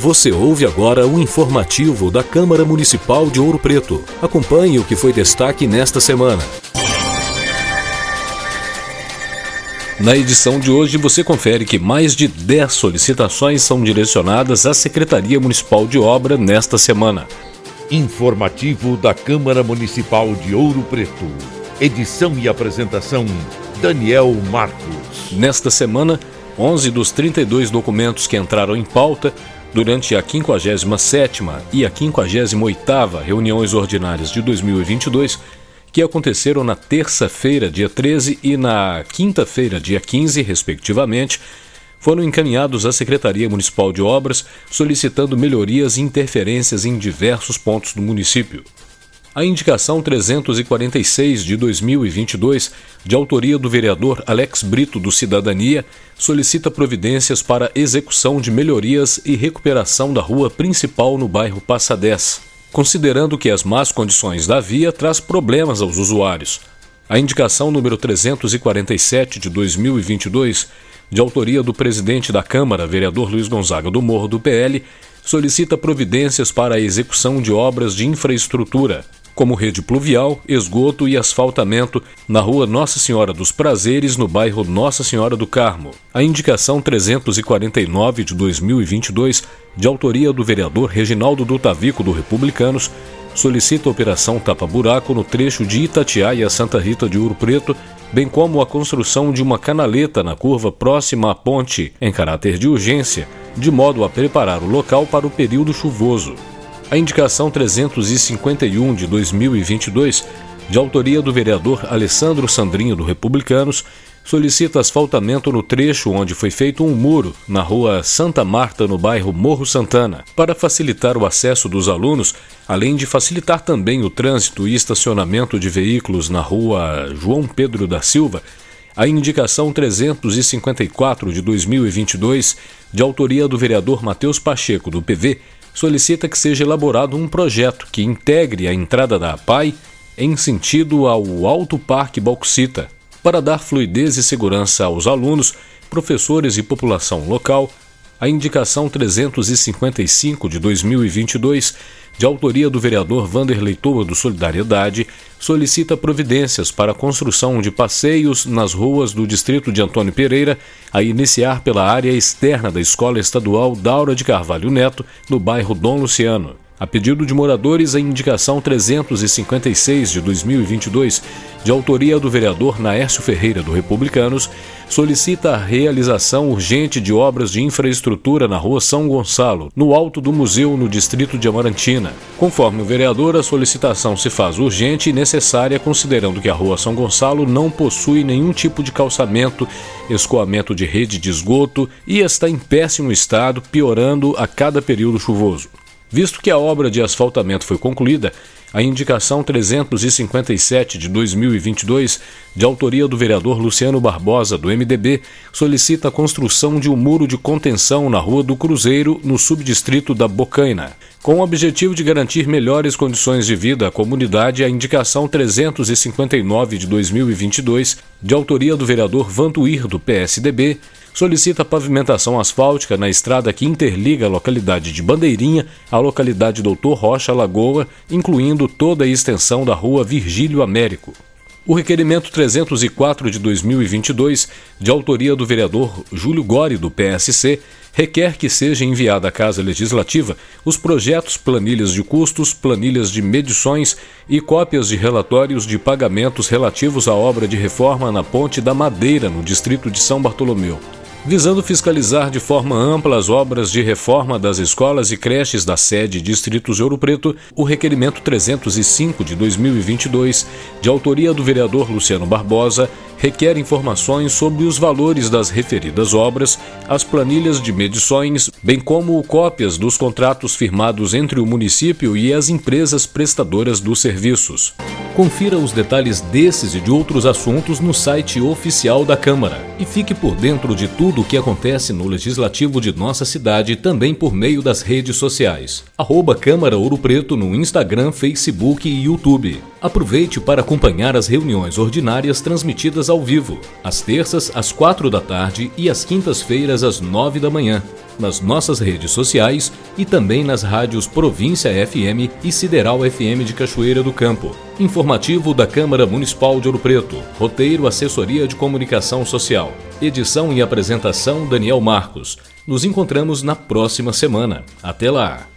Você ouve agora o informativo da Câmara Municipal de Ouro Preto. Acompanhe o que foi destaque nesta semana. Na edição de hoje, você confere que mais de 10 solicitações são direcionadas à Secretaria Municipal de Obra nesta semana. Informativo da Câmara Municipal de Ouro Preto. Edição e apresentação: Daniel Marcos. Nesta semana, 11 dos 32 documentos que entraram em pauta Durante a 57ª e a 58ª reuniões ordinárias de 2022, que aconteceram na terça-feira, dia 13, e na quinta-feira, dia 15, respectivamente, foram encaminhados à Secretaria Municipal de Obras solicitando melhorias e interferências em diversos pontos do município. A indicação 346 de 2022, de autoria do vereador Alex Brito do Cidadania, solicita providências para execução de melhorias e recuperação da rua principal no bairro Passadez, considerando que as más condições da via traz problemas aos usuários. A indicação número 347 de 2022, de autoria do presidente da Câmara, vereador Luiz Gonzaga do Morro do PL, solicita providências para a execução de obras de infraestrutura, como rede pluvial, esgoto e asfaltamento na rua Nossa Senhora dos Prazeres, no bairro Nossa Senhora do Carmo. A indicação 349 de 2022, de autoria do vereador Reginaldo do Tavico do Republicanos, solicita a operação tapa-buraco no trecho de Itatiaia a Santa Rita de Ouro Preto, bem como a construção de uma canaleta na curva próxima à ponte, em caráter de urgência, de modo a preparar o local para o período chuvoso. A indicação 351 de 2022, de autoria do vereador Alessandro Sandrinho do Republicanos, solicita asfaltamento no trecho onde foi feito um muro na rua Santa Marta, no bairro Morro Santana, para facilitar o acesso dos alunos, além de facilitar também o trânsito e estacionamento de veículos na rua João Pedro da Silva. A indicação 354 de 2022, de autoria do vereador Matheus Pacheco, do PV, solicita que seja elaborado um projeto que integre a entrada da APAI em sentido ao Alto Parque Bauxita, para dar fluidez e segurança aos alunos, professores e população local a indicação 355 de 2022, de autoria do vereador Vanderlei Toa do Solidariedade, solicita providências para a construção de passeios nas ruas do distrito de Antônio Pereira, a iniciar pela área externa da Escola Estadual Daura de Carvalho Neto, no bairro Dom Luciano. A pedido de moradores, a indicação 356 de 2022, de autoria do vereador Naércio Ferreira do Republicanos, solicita a realização urgente de obras de infraestrutura na rua São Gonçalo, no alto do museu no distrito de Amarantina. Conforme o vereador, a solicitação se faz urgente e necessária considerando que a rua São Gonçalo não possui nenhum tipo de calçamento, escoamento de rede de esgoto e está em péssimo estado, piorando a cada período chuvoso. Visto que a obra de asfaltamento foi concluída, a indicação 357 de 2022, de autoria do vereador Luciano Barbosa, do MDB, solicita a construção de um muro de contenção na Rua do Cruzeiro, no subdistrito da Bocaina. Com o objetivo de garantir melhores condições de vida à comunidade, a indicação 359 de 2022, de autoria do vereador Vantuir, do PSDB, solicita pavimentação asfáltica na estrada que interliga a localidade de Bandeirinha à localidade Doutor Rocha Lagoa, incluindo toda a extensão da rua Virgílio Américo. O requerimento 304 de 2022, de autoria do vereador Júlio Gori, do PSC, requer que seja enviada à Casa Legislativa os projetos, planilhas de custos, planilhas de medições e cópias de relatórios de pagamentos relativos à obra de reforma na Ponte da Madeira, no distrito de São Bartolomeu visando fiscalizar de forma ampla as obras de reforma das escolas e creches da sede Distritos Ouro Preto, o requerimento 305 de 2022, de autoria do vereador Luciano Barbosa, requer informações sobre os valores das referidas obras, as planilhas de medições, bem como cópias dos contratos firmados entre o município e as empresas prestadoras dos serviços. Confira os detalhes desses e de outros assuntos no site oficial da Câmara e fique por dentro de tudo o que acontece no Legislativo de nossa cidade também por meio das redes sociais. Arroba Câmara Ouro Preto no Instagram, Facebook e YouTube. Aproveite para acompanhar as reuniões ordinárias transmitidas ao vivo, às terças às quatro da tarde e às quintas-feiras às nove da manhã, nas nossas redes sociais e também nas rádios Província FM e Sideral FM de Cachoeira do Campo. Informativo da Câmara Municipal de Ouro Preto. Roteiro Assessoria de Comunicação Social. Edição e apresentação Daniel Marcos. Nos encontramos na próxima semana. Até lá!